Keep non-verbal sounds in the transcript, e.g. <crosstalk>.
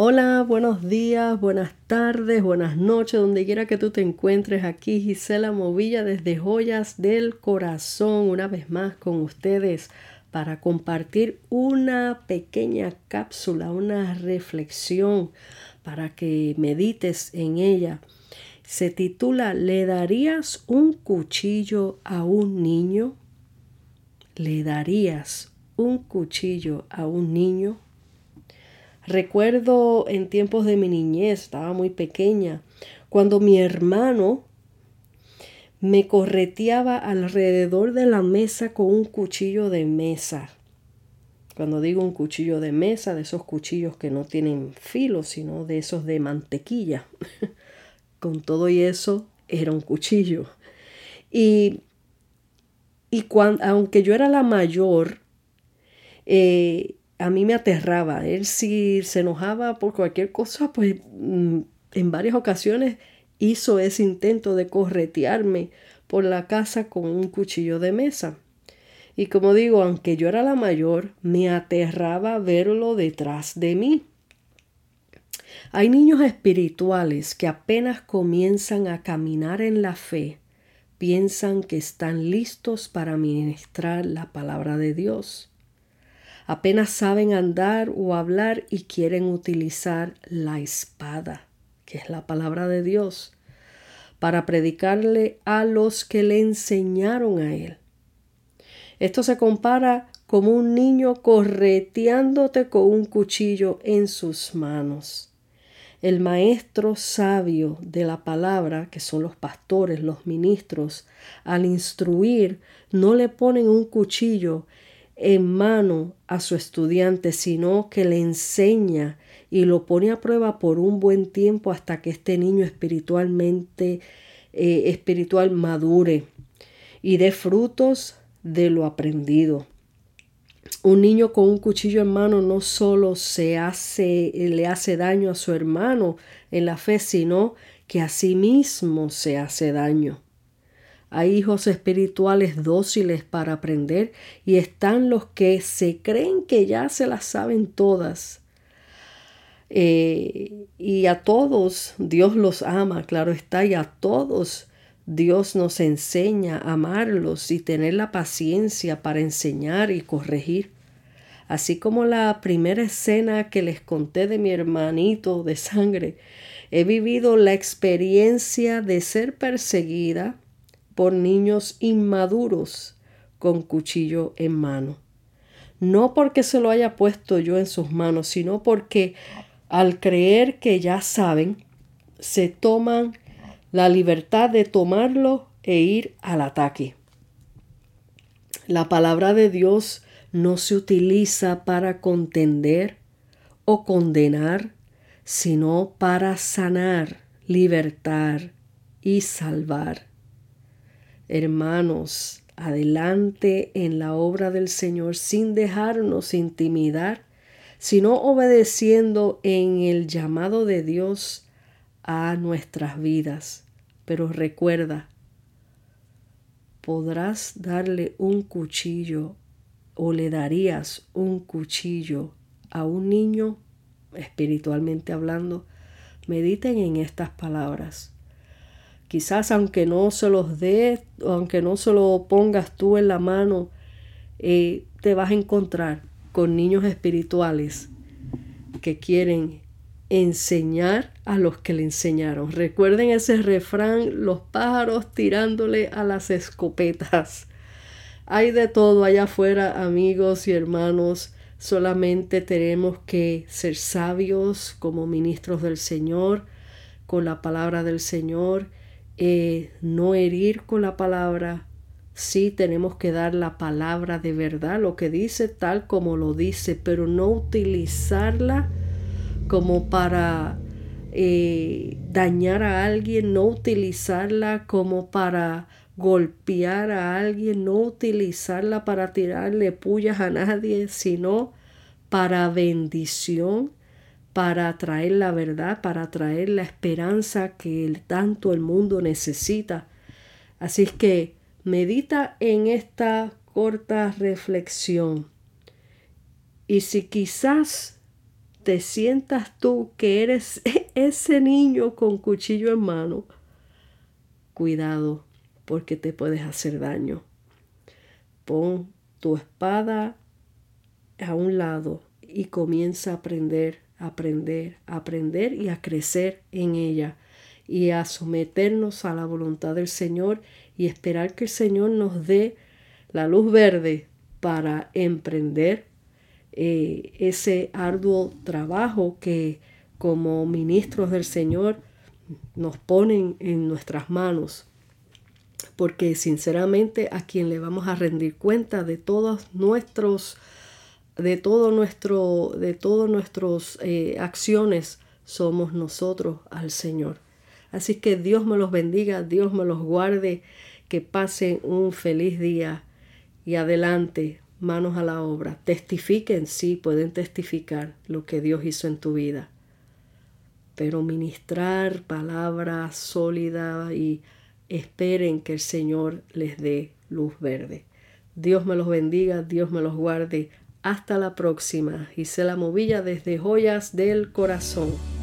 Hola, buenos días, buenas tardes, buenas noches, donde quiera que tú te encuentres. Aquí Gisela Movilla desde Joyas del Corazón, una vez más con ustedes para compartir una pequeña cápsula, una reflexión para que medites en ella. Se titula ¿Le darías un cuchillo a un niño? ¿Le darías un cuchillo a un niño? Recuerdo en tiempos de mi niñez, estaba muy pequeña, cuando mi hermano me correteaba alrededor de la mesa con un cuchillo de mesa. Cuando digo un cuchillo de mesa, de esos cuchillos que no tienen filo, sino de esos de mantequilla. <laughs> con todo y eso, era un cuchillo. Y, y cuando, aunque yo era la mayor, eh, a mí me aterraba. Él si se enojaba por cualquier cosa, pues mm, en varias ocasiones hizo ese intento de corretearme por la casa con un cuchillo de mesa. Y como digo, aunque yo era la mayor, me aterraba verlo detrás de mí. Hay niños espirituales que apenas comienzan a caminar en la fe, piensan que están listos para ministrar la palabra de Dios apenas saben andar o hablar y quieren utilizar la espada, que es la palabra de Dios, para predicarle a los que le enseñaron a él. Esto se compara como un niño correteándote con un cuchillo en sus manos. El maestro sabio de la palabra, que son los pastores, los ministros, al instruir, no le ponen un cuchillo en mano a su estudiante, sino que le enseña y lo pone a prueba por un buen tiempo hasta que este niño espiritualmente eh, espiritual madure y dé frutos de lo aprendido. Un niño con un cuchillo en mano no solo se hace, le hace daño a su hermano en la fe, sino que a sí mismo se hace daño. Hay hijos espirituales dóciles para aprender y están los que se creen que ya se las saben todas. Eh, y a todos Dios los ama, claro está, y a todos Dios nos enseña a amarlos y tener la paciencia para enseñar y corregir. Así como la primera escena que les conté de mi hermanito de sangre, he vivido la experiencia de ser perseguida, por niños inmaduros con cuchillo en mano. No porque se lo haya puesto yo en sus manos, sino porque al creer que ya saben, se toman la libertad de tomarlo e ir al ataque. La palabra de Dios no se utiliza para contender o condenar, sino para sanar, libertar y salvar. Hermanos, adelante en la obra del Señor sin dejarnos intimidar, sino obedeciendo en el llamado de Dios a nuestras vidas. Pero recuerda, podrás darle un cuchillo o le darías un cuchillo a un niño, espiritualmente hablando. Mediten en estas palabras. Quizás aunque no se los dé, aunque no se lo pongas tú en la mano, eh, te vas a encontrar con niños espirituales que quieren enseñar a los que le enseñaron. Recuerden ese refrán, los pájaros tirándole a las escopetas. Hay de todo allá afuera, amigos y hermanos. Solamente tenemos que ser sabios como ministros del Señor, con la palabra del Señor no herir con la palabra. Sí tenemos que dar la palabra de verdad, lo que dice tal como lo dice, pero no utilizarla como para eh, dañar a alguien, no utilizarla como para golpear a alguien, no utilizarla para tirarle pullas a nadie, sino para bendición para traer la verdad, para traer la esperanza que tanto el mundo necesita. Así es que medita en esta corta reflexión. Y si quizás te sientas tú que eres <laughs> ese niño con cuchillo en mano, cuidado porque te puedes hacer daño. Pon tu espada a un lado y comienza a aprender, aprender, aprender y a crecer en ella y a someternos a la voluntad del Señor y esperar que el Señor nos dé la luz verde para emprender eh, ese arduo trabajo que como ministros del Señor nos ponen en nuestras manos. Porque sinceramente a quien le vamos a rendir cuenta de todos nuestros de de todas nuestras eh, acciones somos nosotros al Señor. Así que Dios me los bendiga, Dios me los guarde, que pasen un feliz día y adelante, manos a la obra. Testifiquen, sí, pueden testificar lo que Dios hizo en tu vida. Pero ministrar palabra sólida y esperen que el Señor les dé luz verde. Dios me los bendiga, Dios me los guarde. Hasta la próxima. la Movilla desde Joyas del Corazón.